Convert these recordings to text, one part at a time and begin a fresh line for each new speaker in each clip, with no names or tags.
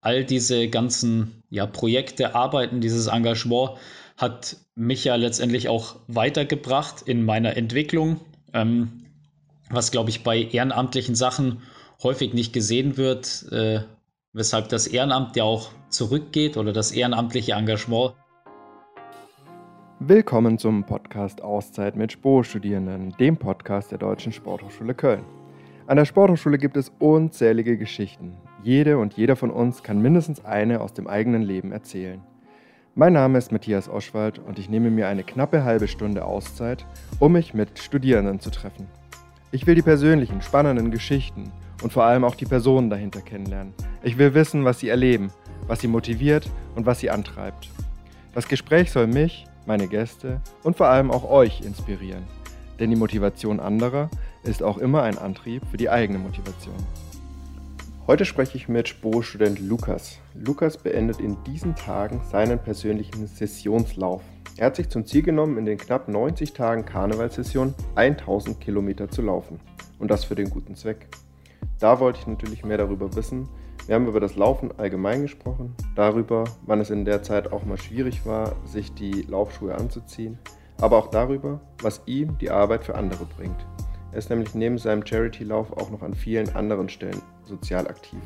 all diese ganzen ja, Projekte, Arbeiten, dieses Engagement hat mich ja letztendlich auch weitergebracht in meiner Entwicklung, ähm, was, glaube ich, bei ehrenamtlichen Sachen häufig nicht gesehen wird, äh, weshalb das Ehrenamt ja auch zurückgeht oder das ehrenamtliche Engagement.
Willkommen zum Podcast Auszeit mit Sporo-Studierenden, dem Podcast der Deutschen Sporthochschule Köln. An der Sporthochschule gibt es unzählige Geschichten. Jede und jeder von uns kann mindestens eine aus dem eigenen Leben erzählen. Mein Name ist Matthias Oschwald und ich nehme mir eine knappe halbe Stunde Auszeit, um mich mit Studierenden zu treffen. Ich will die persönlichen, spannenden Geschichten und vor allem auch die Personen dahinter kennenlernen. Ich will wissen, was sie erleben, was sie motiviert und was sie antreibt. Das Gespräch soll mich, meine Gäste und vor allem auch euch inspirieren. Denn die Motivation anderer ist auch immer ein Antrieb für die eigene Motivation. Heute spreche ich mit Sporo-Student Lukas. Lukas beendet in diesen Tagen seinen persönlichen Sessionslauf. Er hat sich zum Ziel genommen, in den knapp 90 Tagen Karnevalssession 1000 Kilometer zu laufen. Und das für den guten Zweck. Da wollte ich natürlich mehr darüber wissen. Wir haben über das Laufen allgemein gesprochen, darüber, wann es in der Zeit auch mal schwierig war, sich die Laufschuhe anzuziehen, aber auch darüber, was ihm die Arbeit für andere bringt. Er ist nämlich neben seinem Charity-Lauf auch noch an vielen anderen Stellen sozial aktiv.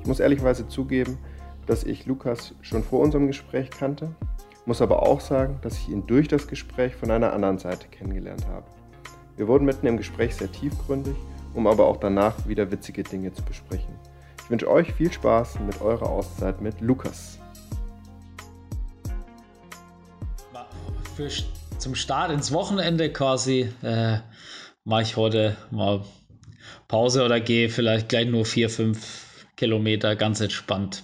Ich muss ehrlicherweise zugeben, dass ich Lukas schon vor unserem Gespräch kannte, muss aber auch sagen, dass ich ihn durch das Gespräch von einer anderen Seite kennengelernt habe. Wir wurden mitten im Gespräch sehr tiefgründig, um aber auch danach wieder witzige Dinge zu besprechen. Ich wünsche euch viel Spaß mit eurer Auszeit mit Lukas.
Für, zum Start ins Wochenende quasi äh, mache ich heute mal Pause oder gehe vielleicht gleich nur vier, fünf Kilometer ganz entspannt.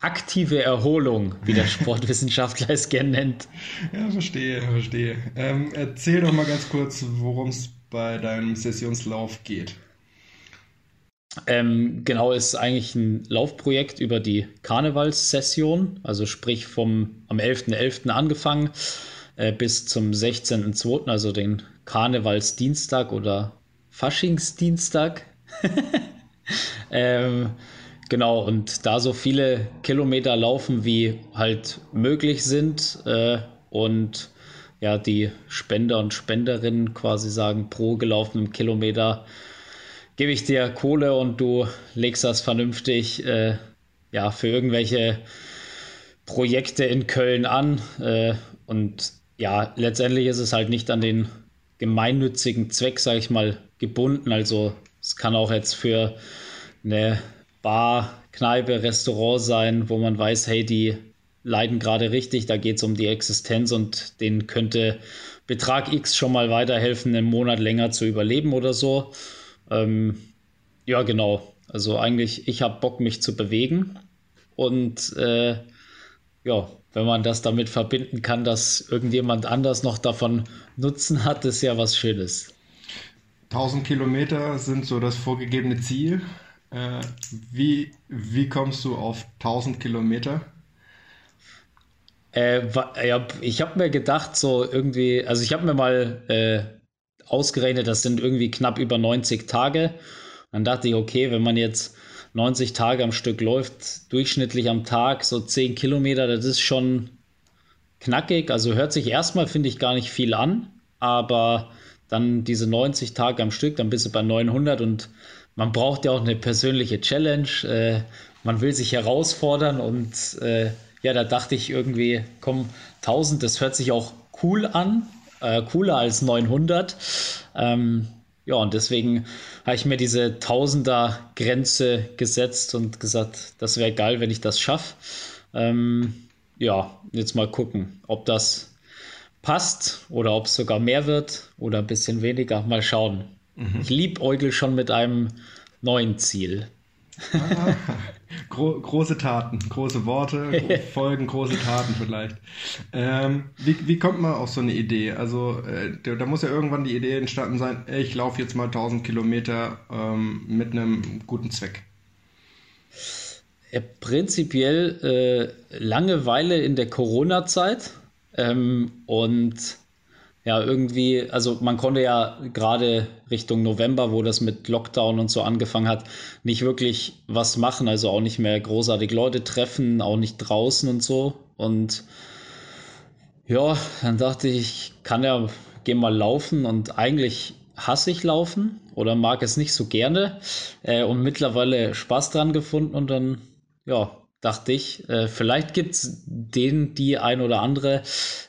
Aktive Erholung, wie der Sportwissenschaftler es gerne nennt.
Ja, verstehe, verstehe. Ähm, erzähl doch mal ganz kurz, worum es bei deinem Sessionslauf geht.
Ähm, genau, ist eigentlich ein Laufprojekt über die Karnevalssession, also sprich vom am 11.11. .11. angefangen äh, bis zum 16.02., also den Karnevalsdienstag oder Faschingsdienstag. ähm, genau, und da so viele Kilometer laufen, wie halt möglich sind äh, und ja, die Spender und Spenderinnen quasi sagen, pro gelaufenen Kilometer gebe ich dir Kohle und du legst das vernünftig äh, ja, für irgendwelche Projekte in Köln an. Äh, und ja, letztendlich ist es halt nicht an den gemeinnützigen Zweck, sage ich mal, gebunden. Also es kann auch jetzt für eine Bar, Kneipe, Restaurant sein, wo man weiß, hey, die leiden gerade richtig, da geht es um die Existenz und denen könnte Betrag X schon mal weiterhelfen, einen Monat länger zu überleben oder so. Ähm, ja, genau. Also eigentlich, ich habe Bock, mich zu bewegen. Und äh, ja, wenn man das damit verbinden kann, dass irgendjemand anders noch davon Nutzen hat, ist ja was Schönes.
1000 Kilometer sind so das vorgegebene Ziel. Äh, wie, wie kommst du auf 1000 Kilometer?
Äh, ich habe mir gedacht, so irgendwie, also ich habe mir mal äh, ausgerechnet, das sind irgendwie knapp über 90 Tage. Dann dachte ich, okay, wenn man jetzt 90 Tage am Stück läuft, durchschnittlich am Tag so 10 Kilometer, das ist schon knackig. Also hört sich erstmal, finde ich, gar nicht viel an, aber dann diese 90 Tage am Stück, dann bist du bei 900 und man braucht ja auch eine persönliche Challenge. Äh, man will sich herausfordern und äh, ja, da dachte ich irgendwie, komm, 1000, das hört sich auch cool an, äh, cooler als 900. Ähm, ja, und deswegen habe ich mir diese Tausender-Grenze gesetzt und gesagt, das wäre geil, wenn ich das schaffe. Ähm, ja, jetzt mal gucken, ob das passt oder ob es sogar mehr wird oder ein bisschen weniger. Mal schauen. Mhm. Ich liebäugel schon mit einem neuen Ziel.
Gro große Taten, große Worte, Folgen, große Taten vielleicht. Ähm, wie, wie kommt man auf so eine Idee? Also äh, da muss ja irgendwann die Idee entstanden sein, ich laufe jetzt mal 1000 Kilometer ähm, mit einem guten Zweck.
Ja, prinzipiell äh, Langeweile in der Corona-Zeit ähm, und ja, irgendwie, also man konnte ja gerade Richtung November, wo das mit Lockdown und so angefangen hat, nicht wirklich was machen, also auch nicht mehr großartig Leute treffen, auch nicht draußen und so. Und ja, dann dachte ich, kann ja, geh mal laufen. Und eigentlich hasse ich Laufen oder mag es nicht so gerne. Äh, und mittlerweile Spaß dran gefunden. Und dann, ja, dachte ich, äh, vielleicht gibt es den, die ein oder andere,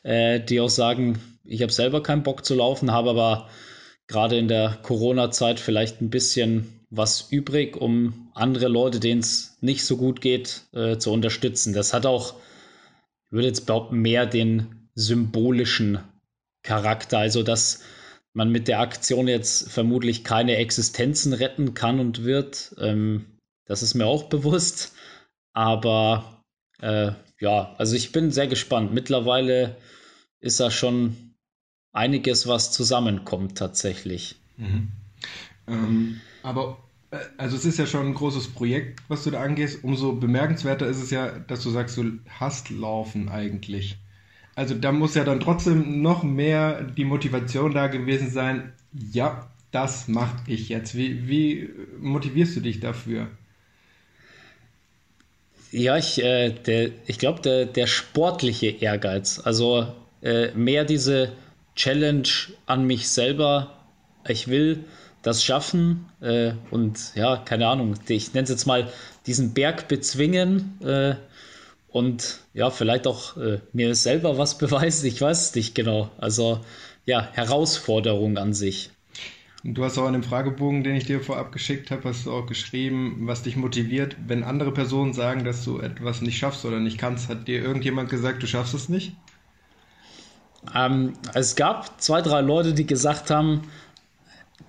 äh, die auch sagen, ich habe selber keinen Bock zu laufen, habe aber gerade in der Corona-Zeit vielleicht ein bisschen was übrig, um andere Leute, denen es nicht so gut geht, äh, zu unterstützen. Das hat auch, ich würde jetzt behaupten, mehr den symbolischen Charakter, also dass man mit der Aktion jetzt vermutlich keine Existenzen retten kann und wird. Ähm, das ist mir auch bewusst. Aber äh, ja, also ich bin sehr gespannt. Mittlerweile ist da schon einiges, was zusammenkommt tatsächlich.
Mhm. Ähm, aber äh, also es ist ja schon ein großes Projekt, was du da angehst. Umso bemerkenswerter ist es ja, dass du sagst, du hast Laufen eigentlich. Also da muss ja dann trotzdem noch mehr die Motivation da gewesen sein. Ja, das mache ich jetzt. Wie, wie motivierst du dich dafür?
Ja, ich, äh, ich glaube, der, der sportliche Ehrgeiz, also äh, mehr diese Challenge an mich selber. Ich will das schaffen äh, und ja, keine Ahnung, ich nenne es jetzt mal diesen Berg bezwingen äh, und ja, vielleicht auch äh, mir selber was beweisen. Ich weiß es nicht genau. Also ja, Herausforderung an sich.
Du hast auch in dem Fragebogen, den ich dir vorab geschickt habe, hast du auch geschrieben, was dich motiviert. Wenn andere Personen sagen, dass du etwas nicht schaffst oder nicht kannst, hat dir irgendjemand gesagt, du schaffst es nicht?
Ähm, es gab zwei, drei Leute, die gesagt haben,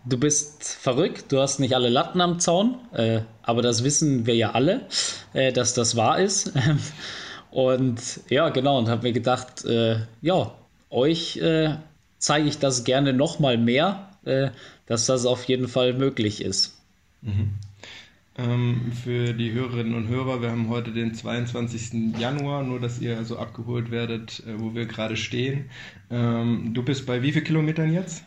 du bist verrückt, du hast nicht alle Latten am Zaun, äh, aber das wissen wir ja alle, äh, dass das wahr ist. und ja, genau, und habe mir gedacht, äh, ja, euch äh, zeige ich das gerne noch mal mehr, äh, dass das auf jeden Fall möglich ist.
Mhm. Ähm, für die Hörerinnen und Hörer, wir haben heute den 22. Januar, nur dass ihr also abgeholt werdet, äh, wo wir gerade stehen. Ähm, du bist bei wie vielen Kilometern jetzt?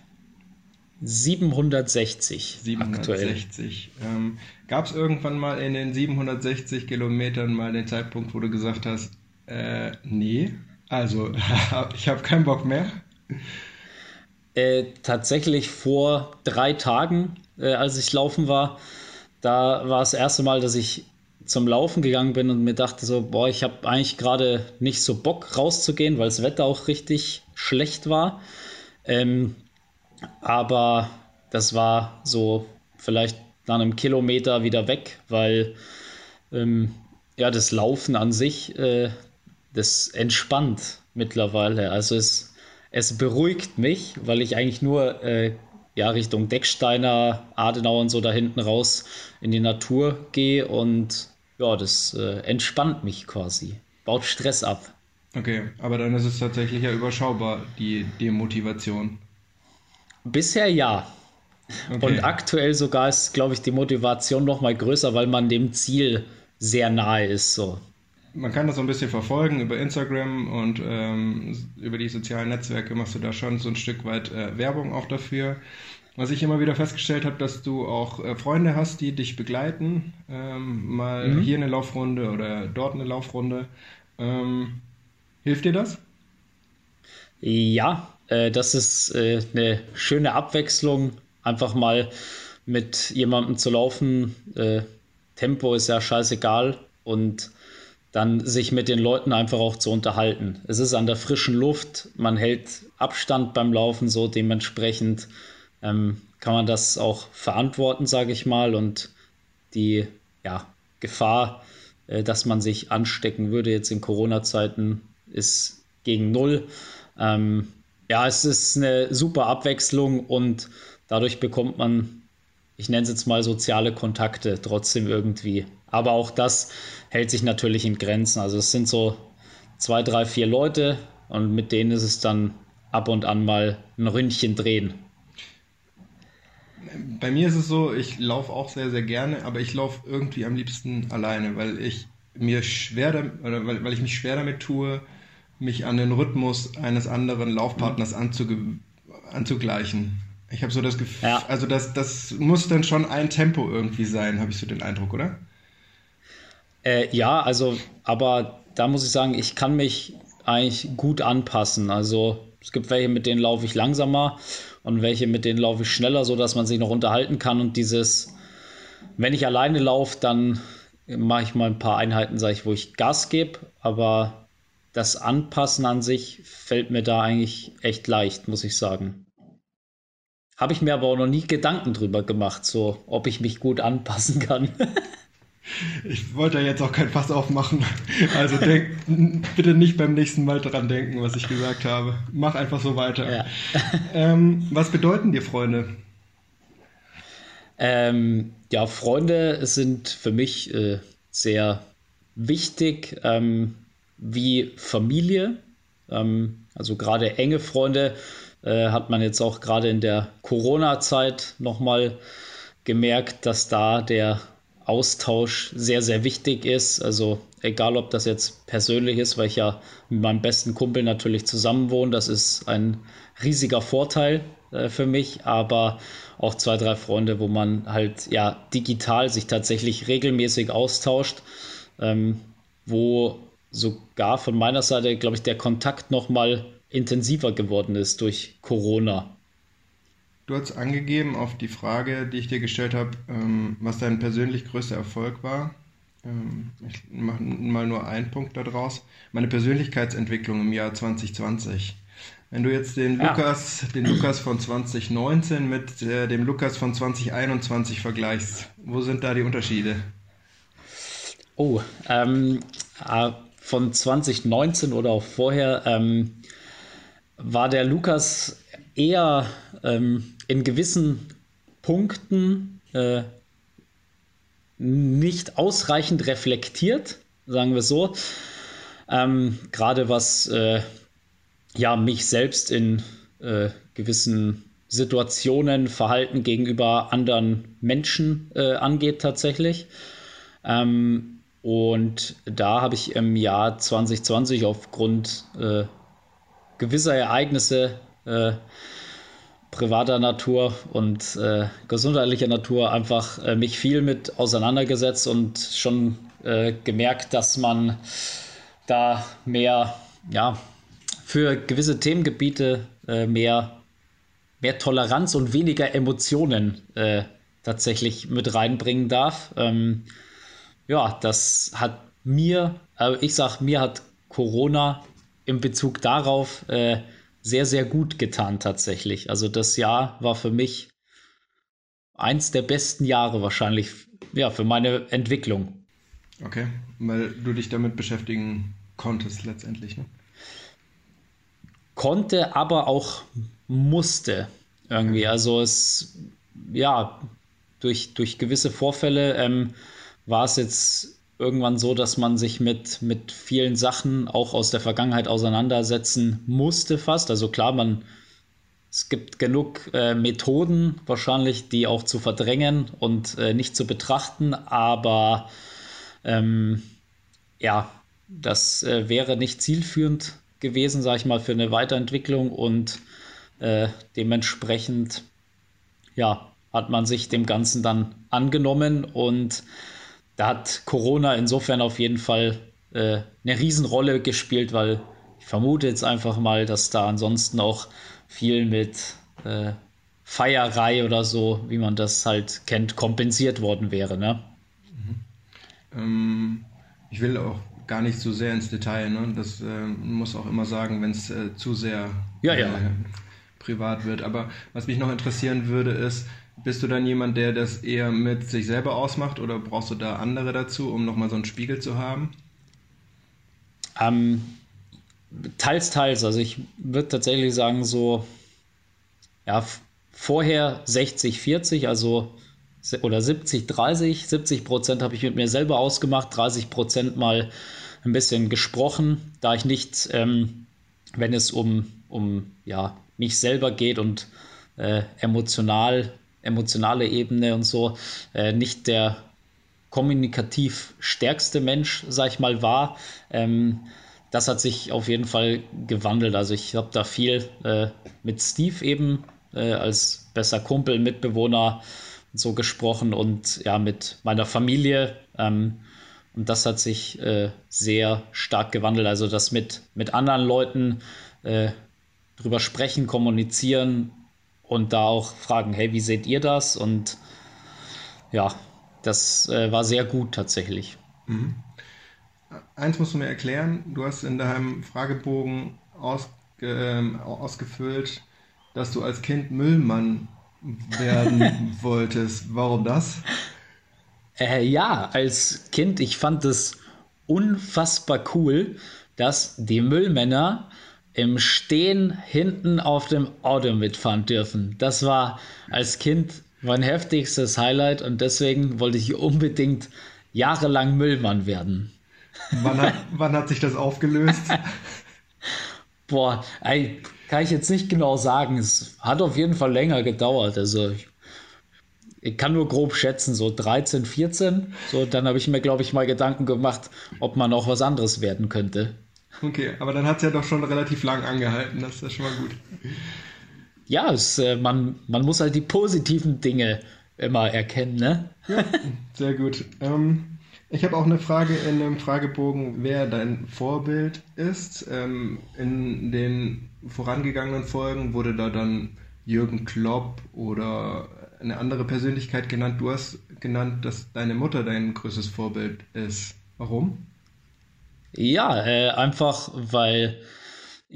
760.
760. Ähm, Gab es irgendwann mal in den 760 Kilometern mal den Zeitpunkt, wo du gesagt hast, äh, nee, also ich habe keinen Bock mehr?
Äh, tatsächlich vor drei Tagen, äh, als ich laufen war, da war das erste Mal, dass ich zum Laufen gegangen bin und mir dachte so, boah, ich habe eigentlich gerade nicht so Bock rauszugehen, weil das Wetter auch richtig schlecht war. Ähm, aber das war so vielleicht nach einem Kilometer wieder weg, weil ähm, ja, das Laufen an sich, äh, das entspannt mittlerweile. Also es, es beruhigt mich, weil ich eigentlich nur äh, ja, Richtung Decksteiner, Adenauer und so da hinten raus in die Natur gehe und ja, das äh, entspannt mich quasi, baut Stress ab.
Okay, aber dann ist es tatsächlich ja überschaubar, die Demotivation.
Bisher ja. Okay. Und aktuell sogar ist, glaube ich, die Motivation noch mal größer, weil man dem Ziel sehr nahe ist. So.
Man kann das so ein bisschen verfolgen über Instagram und ähm, über die sozialen Netzwerke machst du da schon so ein Stück weit äh, Werbung auch dafür. Was ich immer wieder festgestellt habe, dass du auch äh, Freunde hast, die dich begleiten. Ähm, mal mhm. hier eine Laufrunde oder dort eine Laufrunde. Ähm, hilft dir das?
Ja, äh, das ist äh, eine schöne Abwechslung. Einfach mal mit jemandem zu laufen. Äh, Tempo ist ja scheißegal und dann sich mit den Leuten einfach auch zu unterhalten. Es ist an der frischen Luft, man hält Abstand beim Laufen so dementsprechend ähm, kann man das auch verantworten, sage ich mal. Und die ja, Gefahr, äh, dass man sich anstecken würde jetzt in Corona-Zeiten, ist gegen null. Ähm, ja, es ist eine super Abwechslung und dadurch bekommt man, ich nenne es jetzt mal soziale Kontakte trotzdem irgendwie. Aber auch das hält sich natürlich in Grenzen. Also es sind so zwei, drei, vier Leute und mit denen ist es dann ab und an mal ein Ründchen drehen.
Bei mir ist es so, ich laufe auch sehr, sehr gerne, aber ich laufe irgendwie am liebsten alleine, weil ich mir schwer oder weil, weil ich mich schwer damit tue, mich an den Rhythmus eines anderen Laufpartners anzugleichen. Ich habe so das Gefühl, ja. also das, das muss dann schon ein Tempo irgendwie sein, habe ich so den Eindruck, oder?
Äh, ja, also, aber da muss ich sagen, ich kann mich eigentlich gut anpassen. Also es gibt welche, mit denen laufe ich langsamer und welche, mit denen laufe ich schneller, sodass man sich noch unterhalten kann. Und dieses, wenn ich alleine laufe, dann mache ich mal ein paar Einheiten, sage ich, wo ich Gas gebe, aber das Anpassen an sich fällt mir da eigentlich echt leicht, muss ich sagen. Habe ich mir aber auch noch nie Gedanken drüber gemacht, so ob ich mich gut anpassen kann.
Ich wollte ja jetzt auch kein Fass aufmachen. Also denk, bitte nicht beim nächsten Mal dran denken, was ich gesagt habe. Mach einfach so weiter. Ja. Ähm, was bedeuten dir Freunde?
Ähm, ja, Freunde sind für mich äh, sehr wichtig, ähm, wie Familie. Ähm, also gerade enge Freunde äh, hat man jetzt auch gerade in der Corona-Zeit nochmal gemerkt, dass da der Austausch sehr, sehr wichtig ist. Also egal, ob das jetzt persönlich ist, weil ich ja mit meinem besten Kumpel natürlich zusammenwohne, das ist ein riesiger Vorteil äh, für mich, aber auch zwei, drei Freunde, wo man halt ja digital sich tatsächlich regelmäßig austauscht, ähm, wo sogar von meiner Seite, glaube ich, der Kontakt nochmal intensiver geworden ist durch Corona.
Du hast angegeben auf die Frage, die ich dir gestellt habe, ähm, was dein persönlich größter Erfolg war. Ähm, ich mache mal nur einen Punkt daraus. Meine Persönlichkeitsentwicklung im Jahr 2020. Wenn du jetzt den ja. Lukas, den Lukas von 2019 mit äh, dem Lukas von 2021 vergleichst, wo sind da die Unterschiede?
Oh, ähm, äh, von 2019 oder auch vorher ähm, war der Lukas eher ähm, in gewissen Punkten äh, nicht ausreichend reflektiert, sagen wir so. Ähm, Gerade was äh, ja, mich selbst in äh, gewissen Situationen, Verhalten gegenüber anderen Menschen äh, angeht tatsächlich. Ähm, und da habe ich im Jahr 2020 aufgrund äh, gewisser Ereignisse äh, privater Natur und äh, gesundheitlicher Natur einfach äh, mich viel mit auseinandergesetzt und schon äh, gemerkt, dass man da mehr, ja, für gewisse Themengebiete äh, mehr, mehr Toleranz und weniger Emotionen äh, tatsächlich mit reinbringen darf. Ähm, ja, das hat mir, ich sag, mir hat Corona in Bezug darauf äh, sehr, sehr gut getan tatsächlich. Also das Jahr war für mich eins der besten Jahre wahrscheinlich ja, für meine Entwicklung.
Okay, weil du dich damit beschäftigen konntest letztendlich, ne?
Konnte, aber auch musste irgendwie. Also es, ja, durch, durch gewisse Vorfälle ähm, war es jetzt irgendwann so, dass man sich mit, mit vielen Sachen auch aus der Vergangenheit auseinandersetzen musste fast. Also klar, man, es gibt genug äh, Methoden wahrscheinlich, die auch zu verdrängen und äh, nicht zu betrachten, aber ähm, ja, das äh, wäre nicht zielführend gewesen, sage ich mal, für eine Weiterentwicklung und äh, dementsprechend ja, hat man sich dem Ganzen dann angenommen und da hat Corona insofern auf jeden Fall äh, eine Riesenrolle gespielt, weil ich vermute jetzt einfach mal, dass da ansonsten auch viel mit äh, Feierei oder so, wie man das halt kennt, kompensiert worden wäre. Ne?
Mhm. Ähm, ich will auch gar nicht so sehr ins Detail. Ne? Das äh, muss auch immer sagen, wenn es äh, zu sehr
ja, ja.
Äh, privat wird. Aber was mich noch interessieren würde, ist, bist du dann jemand, der das eher mit sich selber ausmacht oder brauchst du da andere dazu, um nochmal so einen Spiegel zu haben?
Ähm, teils, teils. Also ich würde tatsächlich sagen, so, ja, vorher 60, 40, also oder 70, 30. 70 Prozent habe ich mit mir selber ausgemacht, 30 Prozent mal ein bisschen gesprochen, da ich nicht, ähm, wenn es um, um ja, mich selber geht und äh, emotional emotionale Ebene und so äh, nicht der kommunikativ stärkste Mensch, sag ich mal, war, ähm, das hat sich auf jeden Fall gewandelt. Also ich habe da viel äh, mit Steve eben äh, als besser Kumpel, Mitbewohner so gesprochen und ja, mit meiner Familie. Ähm, und das hat sich äh, sehr stark gewandelt. Also das mit, mit anderen Leuten äh, drüber sprechen, kommunizieren und da auch fragen, hey, wie seht ihr das? Und ja, das äh, war sehr gut tatsächlich. Mhm.
Eins musst du mir erklären, du hast in deinem Fragebogen aus, äh, ausgefüllt, dass du als Kind Müllmann werden wolltest. Warum das?
Äh, ja, als Kind, ich fand es unfassbar cool, dass die Müllmänner im Stehen hinten auf dem Auto mitfahren dürfen. Das war als Kind mein heftigstes Highlight und deswegen wollte ich unbedingt jahrelang Müllmann werden.
Wann hat, wann hat sich das aufgelöst?
Boah, ey, kann ich jetzt nicht genau sagen. Es hat auf jeden Fall länger gedauert. Also ich, ich kann nur grob schätzen, so 13, 14. So, dann habe ich mir, glaube ich, mal Gedanken gemacht, ob man auch was anderes werden könnte.
Okay, aber dann hat es ja doch schon relativ lang angehalten. Das ist ja schon mal gut.
Ja, es, äh, man, man muss halt die positiven Dinge immer erkennen, ne?
Ja, sehr gut. Ähm, ich habe auch eine Frage in dem Fragebogen, wer dein Vorbild ist. Ähm, in den vorangegangenen Folgen wurde da dann Jürgen Klopp oder eine andere Persönlichkeit genannt. Du hast genannt, dass deine Mutter dein größtes Vorbild ist. Warum?
Ja, äh, einfach weil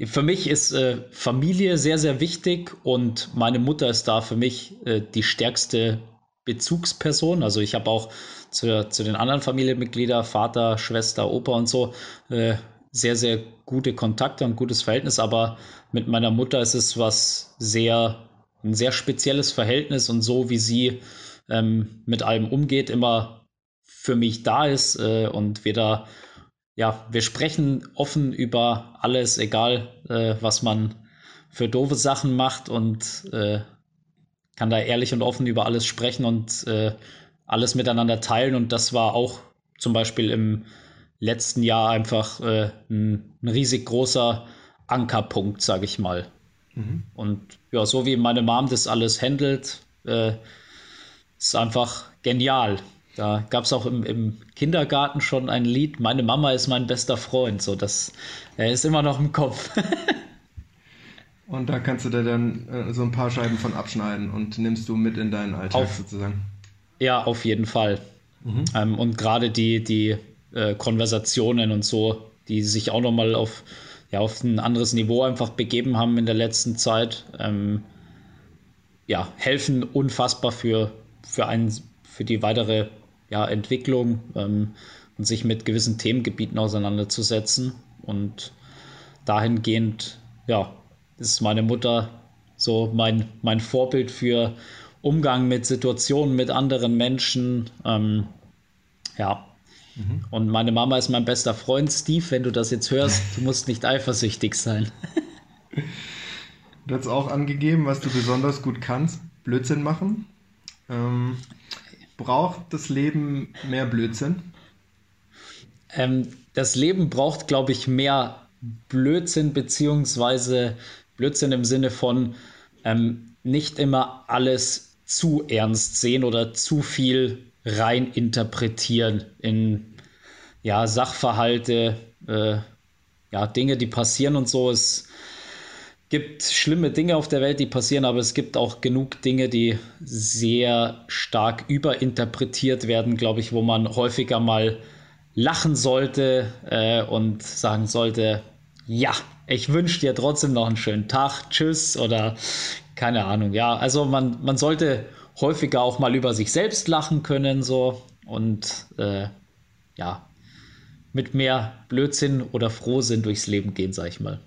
für mich ist äh, Familie sehr, sehr wichtig und meine Mutter ist da für mich äh, die stärkste Bezugsperson. Also ich habe auch zu, zu den anderen Familienmitgliedern, Vater, Schwester, Opa und so, äh, sehr, sehr gute Kontakte und gutes Verhältnis. Aber mit meiner Mutter ist es was sehr, ein sehr spezielles Verhältnis und so wie sie ähm, mit allem umgeht, immer für mich da ist äh, und wir da, ja, wir sprechen offen über alles, egal äh, was man für doofe Sachen macht und äh, kann da ehrlich und offen über alles sprechen und äh, alles miteinander teilen. Und das war auch zum Beispiel im letzten Jahr einfach äh, ein, ein, riesig großer Ankerpunkt, sage ich mal. Mhm. Und ja, so wie meine Mom das alles handelt, äh, ist einfach genial. Da gab es auch im, im, Kindergarten schon ein Lied, Meine Mama ist mein bester Freund. So, das äh, ist immer noch im Kopf.
und da kannst du dir dann äh, so ein paar Scheiben von abschneiden und nimmst du mit in deinen Alltag Auf, sozusagen.
Ja, auf jeden Fall. Mhm. Ähm, und gerade die, die äh, Konversationen und so, die sich auch nochmal auf, ja, auf ein anderes Niveau einfach begeben haben in der letzten Zeit, ähm, ja, helfen unfassbar für, für, einen, für die weitere ja, Entwicklung ähm, und sich mit gewissen Themengebieten auseinanderzusetzen. Und dahingehend, ja, ist meine Mutter so mein, mein Vorbild für Umgang mit Situationen mit anderen Menschen. Ähm, ja. Mhm. Und meine Mama ist mein bester Freund, Steve. Wenn du das jetzt hörst, du musst nicht eifersüchtig sein.
du hast auch angegeben, was du besonders gut kannst: Blödsinn machen. Ähm, braucht das Leben mehr Blödsinn?
Ähm, das Leben braucht, glaube ich, mehr Blödsinn, beziehungsweise Blödsinn im Sinne von ähm, nicht immer alles zu ernst sehen oder zu viel rein interpretieren in ja, Sachverhalte, äh, ja, Dinge, die passieren und so. Es gibt schlimme Dinge auf der Welt, die passieren, aber es gibt auch genug Dinge, die sehr stark überinterpretiert werden, glaube ich, wo man häufiger mal lachen sollte äh, und sagen sollte, ja, ich wünsche dir trotzdem noch einen schönen Tag, tschüss oder keine Ahnung, ja. Also man, man sollte häufiger auch mal über sich selbst lachen können, so und äh, ja, mit mehr Blödsinn oder Frohsinn durchs Leben gehen, sag ich mal.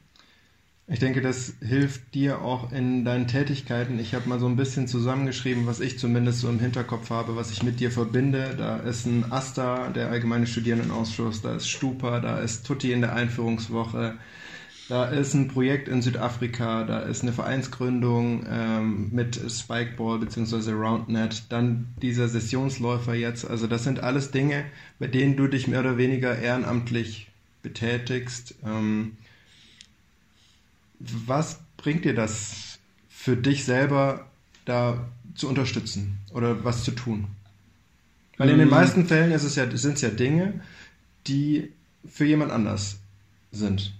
Ich denke, das hilft dir auch in deinen Tätigkeiten. Ich habe mal so ein bisschen zusammengeschrieben, was ich zumindest so im Hinterkopf habe, was ich mit dir verbinde. Da ist ein AStA, der Allgemeine Studierendenausschuss, da ist Stupa, da ist Tutti in der Einführungswoche, da ist ein Projekt in Südafrika, da ist eine Vereinsgründung ähm, mit Spikeball bzw. Roundnet, dann dieser Sessionsläufer jetzt. Also das sind alles Dinge, bei denen du dich mehr oder weniger ehrenamtlich betätigst. Ähm, was bringt dir das für dich selber, da zu unterstützen oder was zu tun? Weil in den mm. meisten Fällen ist es ja, sind es ja Dinge, die für jemand anders sind.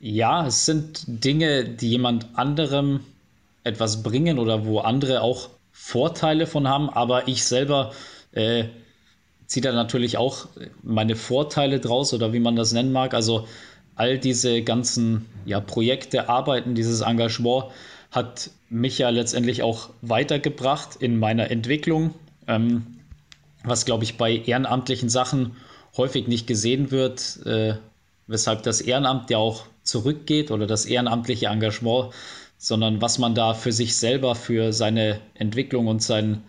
Ja, es sind Dinge, die jemand anderem etwas bringen oder wo andere auch Vorteile von haben, aber ich selber äh, ziehe da natürlich auch meine Vorteile draus oder wie man das nennen mag. Also all diese ganzen ja, Projekte, Arbeiten, dieses Engagement hat mich ja letztendlich auch weitergebracht in meiner Entwicklung, ähm, was glaube ich bei ehrenamtlichen Sachen häufig nicht gesehen wird, äh, weshalb das Ehrenamt ja auch zurückgeht oder das ehrenamtliche Engagement, sondern was man da für sich selber, für seine Entwicklung und sein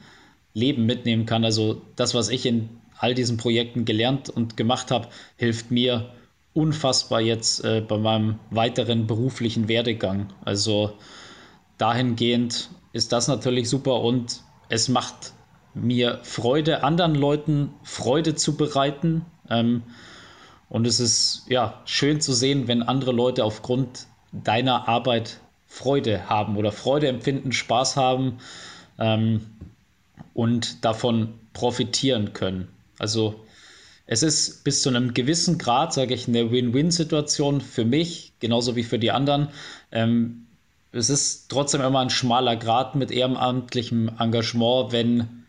Leben mitnehmen kann. Also das, was ich in all diesen Projekten gelernt und gemacht habe, hilft mir unfassbar jetzt äh, bei meinem weiteren beruflichen Werdegang. Also dahingehend ist das natürlich super und es macht mir Freude, anderen Leuten Freude zu bereiten. Ähm, und es ist ja schön zu sehen, wenn andere Leute aufgrund deiner Arbeit Freude haben oder Freude empfinden, Spaß haben ähm, und davon profitieren können. Also es ist bis zu einem gewissen Grad, sage ich, eine Win-Win-Situation für mich, genauso wie für die anderen. Ähm, es ist trotzdem immer ein schmaler Grad mit ehrenamtlichem Engagement, wenn,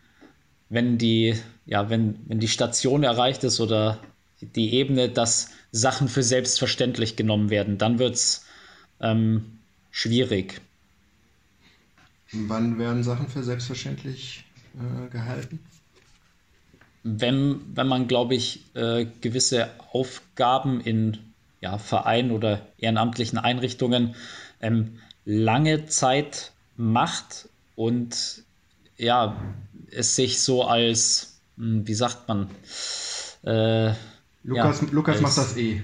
wenn, die, ja, wenn, wenn die Station erreicht ist oder die Ebene, dass Sachen für selbstverständlich genommen werden. Dann wird es ähm, schwierig.
Wann werden Sachen für selbstverständlich äh, gehalten?
Wenn, wenn man, glaube ich, äh, gewisse Aufgaben in ja, Vereinen oder ehrenamtlichen Einrichtungen ähm, lange Zeit macht und ja, es sich so als, hm, wie sagt man,
äh, Lukas, ja, Lukas macht das eh.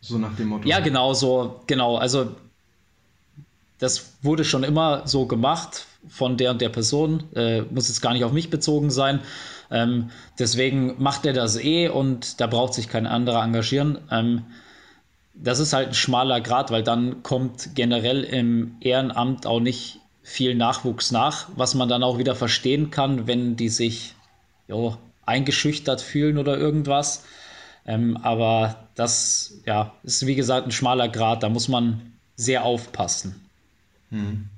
So nach dem Motto.
Ja, genau, so, genau. Also, das wurde schon immer so gemacht von der und der Person. Äh, muss jetzt gar nicht auf mich bezogen sein. Ähm, deswegen macht er das eh und da braucht sich kein anderer engagieren. Ähm, das ist halt ein schmaler Grad, weil dann kommt generell im Ehrenamt auch nicht viel Nachwuchs nach, was man dann auch wieder verstehen kann, wenn die sich jo, eingeschüchtert fühlen oder irgendwas. Ähm, aber das ja, ist wie gesagt ein schmaler Grad, da muss man sehr aufpassen.
Hm.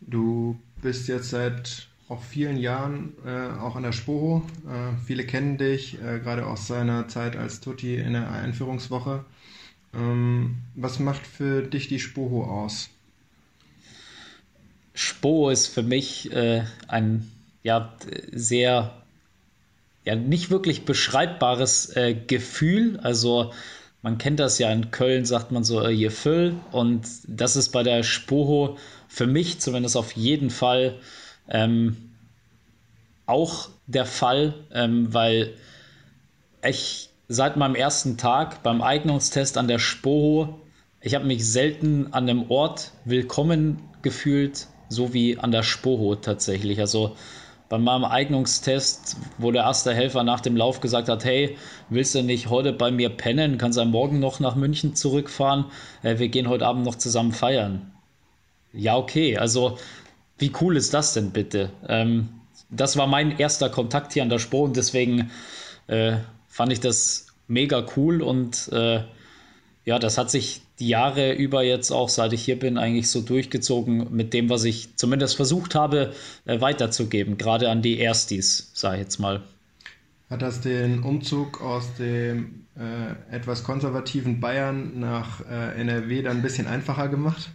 Du bist jetzt seit auch vielen Jahren äh, auch an der Spoho. Äh, viele kennen dich, äh, gerade aus seiner Zeit als Tutti in der Einführungswoche. Ähm, was macht für dich die Spoho aus?
Spoho ist für mich äh, ein ja, sehr ja nicht wirklich beschreibbares äh, Gefühl. Also man kennt das ja in Köln, sagt man so, äh, Füll. Und das ist bei der Spoho für mich zumindest auf jeden Fall ähm, auch der Fall, ähm, weil ich seit meinem ersten Tag beim Eignungstest an der Spoho, ich habe mich selten an einem Ort willkommen gefühlt, so wie an der Spoho tatsächlich. Also bei meinem Eignungstest, wo der erste Helfer nach dem Lauf gesagt hat, hey, willst du nicht heute bei mir pennen? Kannst du morgen noch nach München zurückfahren? Äh, wir gehen heute Abend noch zusammen feiern. Ja, okay. Also, wie cool ist das denn bitte? Ähm, das war mein erster Kontakt hier an der Spur und deswegen äh, fand ich das mega cool und äh, ja, das hat sich die Jahre über jetzt auch, seit ich hier bin, eigentlich so durchgezogen mit dem, was ich zumindest versucht habe, äh, weiterzugeben, gerade an die Erstis, sage ich jetzt mal.
Hat das den Umzug aus dem äh, etwas konservativen Bayern nach äh, NRW dann ein bisschen einfacher gemacht?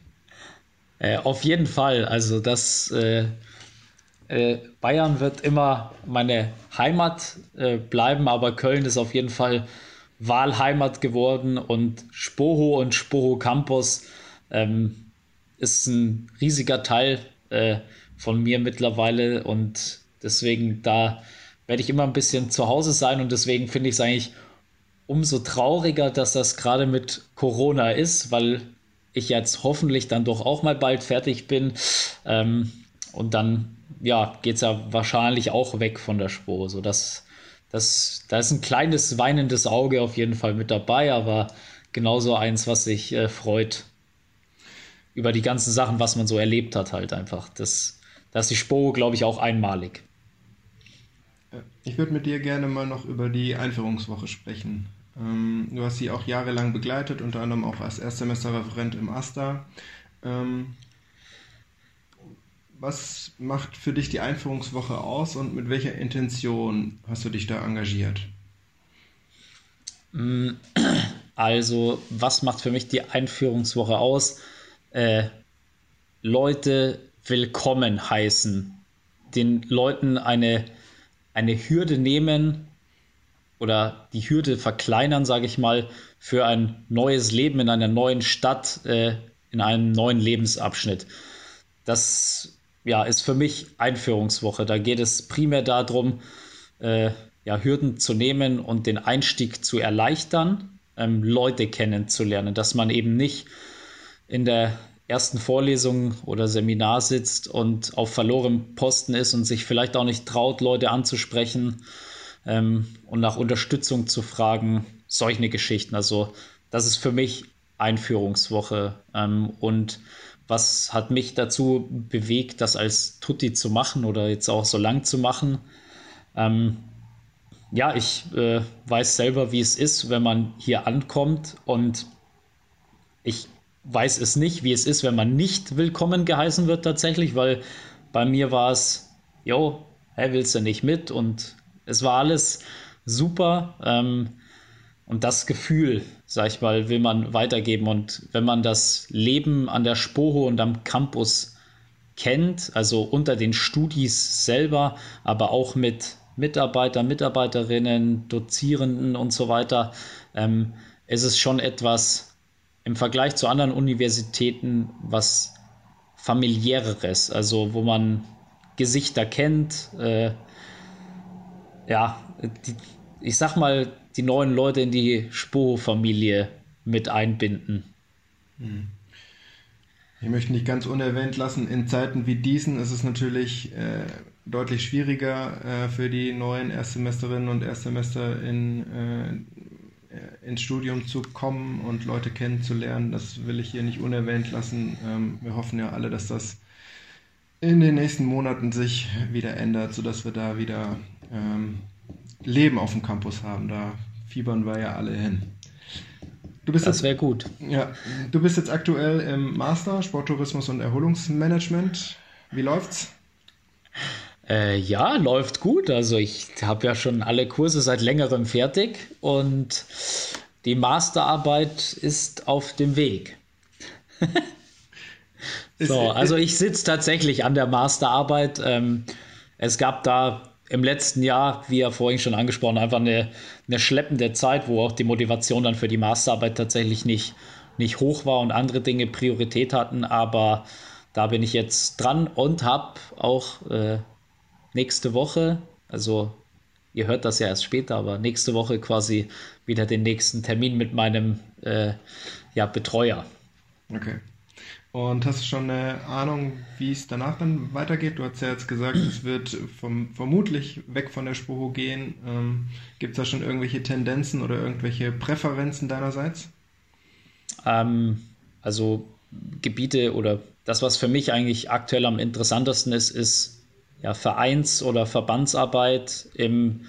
Äh, auf jeden Fall. Also das äh, äh, Bayern wird immer meine Heimat bleiben, aber Köln ist auf jeden Fall Wahlheimat geworden und Spoho und Spoho Campus ähm, ist ein riesiger Teil äh, von mir mittlerweile und deswegen da werde ich immer ein bisschen zu Hause sein und deswegen finde ich es eigentlich umso trauriger, dass das gerade mit Corona ist, weil ich jetzt hoffentlich dann doch auch mal bald fertig bin. Ähm, und dann ja geht es ja wahrscheinlich auch weg von der Spur, sodass das, da ist ein kleines weinendes Auge auf jeden Fall mit dabei, aber genauso eins, was sich äh, freut über die ganzen Sachen, was man so erlebt hat, halt einfach. Das, da ist die Spo, glaube ich, auch einmalig.
Ich würde mit dir gerne mal noch über die Einführungswoche sprechen. Ähm, du hast sie auch jahrelang begleitet, unter anderem auch als Erstsemesterreferent im AStA. Ähm, was macht für dich die Einführungswoche aus und mit welcher Intention hast du dich da engagiert?
Mm, also, was macht für mich die Einführungswoche aus? Äh, Leute willkommen heißen, den Leuten eine, eine Hürde nehmen oder die Hürde verkleinern, sage ich mal, für ein neues Leben in einer neuen Stadt, äh, in einem neuen Lebensabschnitt. Das ja, ist für mich Einführungswoche. Da geht es primär darum, äh, ja, Hürden zu nehmen und den Einstieg zu erleichtern, ähm, Leute kennenzulernen, dass man eben nicht in der ersten Vorlesung oder Seminar sitzt und auf verlorenem Posten ist und sich vielleicht auch nicht traut, Leute anzusprechen ähm, und nach Unterstützung zu fragen, solche Geschichten. Also das ist für mich Einführungswoche ähm, und was hat mich dazu bewegt, das als Tutti zu machen oder jetzt auch so lang zu machen? Ähm, ja, ich äh, weiß selber, wie es ist, wenn man hier ankommt und ich weiß es nicht, wie es ist, wenn man nicht willkommen geheißen wird tatsächlich, weil bei mir war es, jo, hey, willst du nicht mit? Und es war alles super. Ähm, und das Gefühl, sag ich mal, will man weitergeben. Und wenn man das Leben an der Spoho und am Campus kennt, also unter den Studis selber, aber auch mit Mitarbeitern, Mitarbeiterinnen, Dozierenden und so weiter, ähm, ist es schon etwas im Vergleich zu anderen Universitäten was familiäreres, also wo man Gesichter kennt, äh, ja, die, ich sag mal, die neuen Leute in die Spoho-Familie mit einbinden. Hm.
Ich möchte nicht ganz unerwähnt lassen, in Zeiten wie diesen ist es natürlich äh, deutlich schwieriger äh, für die neuen Erstsemesterinnen und Erstsemester in, äh, ins Studium zu kommen und Leute kennenzulernen. Das will ich hier nicht unerwähnt lassen. Ähm, wir hoffen ja alle, dass das in den nächsten Monaten sich wieder ändert, sodass wir da wieder ähm, Leben auf dem Campus haben. Da fiebern wir ja alle hin.
das wäre gut.
Ja, du bist jetzt aktuell im Master Sporttourismus und Erholungsmanagement. Wie läuft's?
Äh, ja, läuft gut. Also ich habe ja schon alle Kurse seit längerem fertig und die Masterarbeit ist auf dem Weg. so, also ich sitze tatsächlich an der Masterarbeit. Ähm, es gab da im letzten Jahr, wie ja vorhin schon angesprochen, einfach eine, eine schleppende Zeit, wo auch die Motivation dann für die Masterarbeit tatsächlich nicht, nicht hoch war und andere Dinge Priorität hatten. Aber da bin ich jetzt dran und habe auch äh, nächste Woche, also ihr hört das ja erst später, aber nächste Woche quasi wieder den nächsten Termin mit meinem äh, ja, Betreuer.
Okay. Und hast du schon eine Ahnung, wie es danach dann weitergeht? Du hast ja jetzt gesagt, es wird vom, vermutlich weg von der Spoho gehen. Ähm, Gibt es da schon irgendwelche Tendenzen oder irgendwelche Präferenzen deinerseits?
Ähm, also Gebiete oder das, was für mich eigentlich aktuell am interessantesten ist, ist ja, Vereins- oder Verbandsarbeit im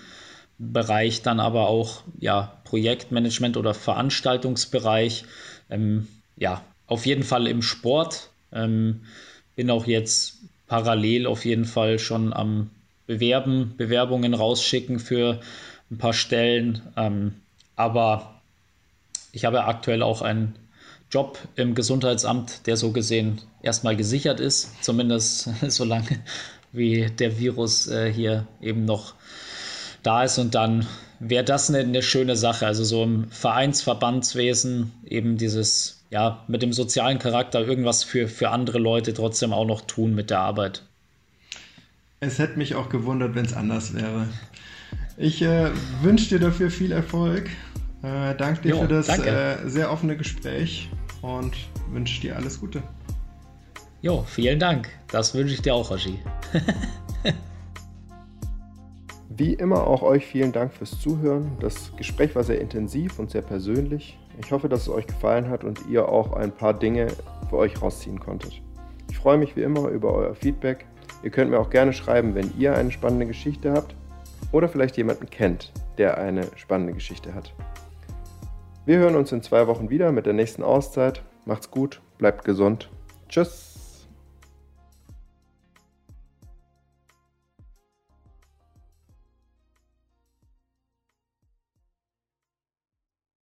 Bereich dann aber auch ja, Projektmanagement oder Veranstaltungsbereich. Ähm, ja, auf jeden Fall im Sport. Ähm, bin auch jetzt parallel auf jeden Fall schon am Bewerben, Bewerbungen rausschicken für ein paar Stellen. Ähm, aber ich habe aktuell auch einen Job im Gesundheitsamt, der so gesehen erstmal gesichert ist, zumindest solange wie der Virus äh, hier eben noch da ist. Und dann wäre das eine, eine schöne Sache. Also so im Vereinsverbandswesen eben dieses ja, mit dem sozialen Charakter irgendwas für, für andere Leute trotzdem auch noch tun mit der Arbeit.
Es hätte mich auch gewundert, wenn es anders wäre. Ich äh, wünsche dir dafür viel Erfolg. Äh, danke dir jo, für das äh, sehr offene Gespräch und wünsche dir alles Gute.
Jo, vielen Dank. Das wünsche ich dir auch, Rashi.
Wie immer auch euch vielen Dank fürs Zuhören. Das Gespräch war sehr intensiv und sehr persönlich. Ich hoffe, dass es euch gefallen hat und ihr auch ein paar Dinge für euch rausziehen konntet. Ich freue mich wie immer über euer Feedback. Ihr könnt mir auch gerne schreiben, wenn ihr eine spannende Geschichte habt oder vielleicht jemanden kennt, der eine spannende Geschichte hat. Wir hören uns in zwei Wochen wieder mit der nächsten Auszeit. Macht's gut, bleibt gesund. Tschüss.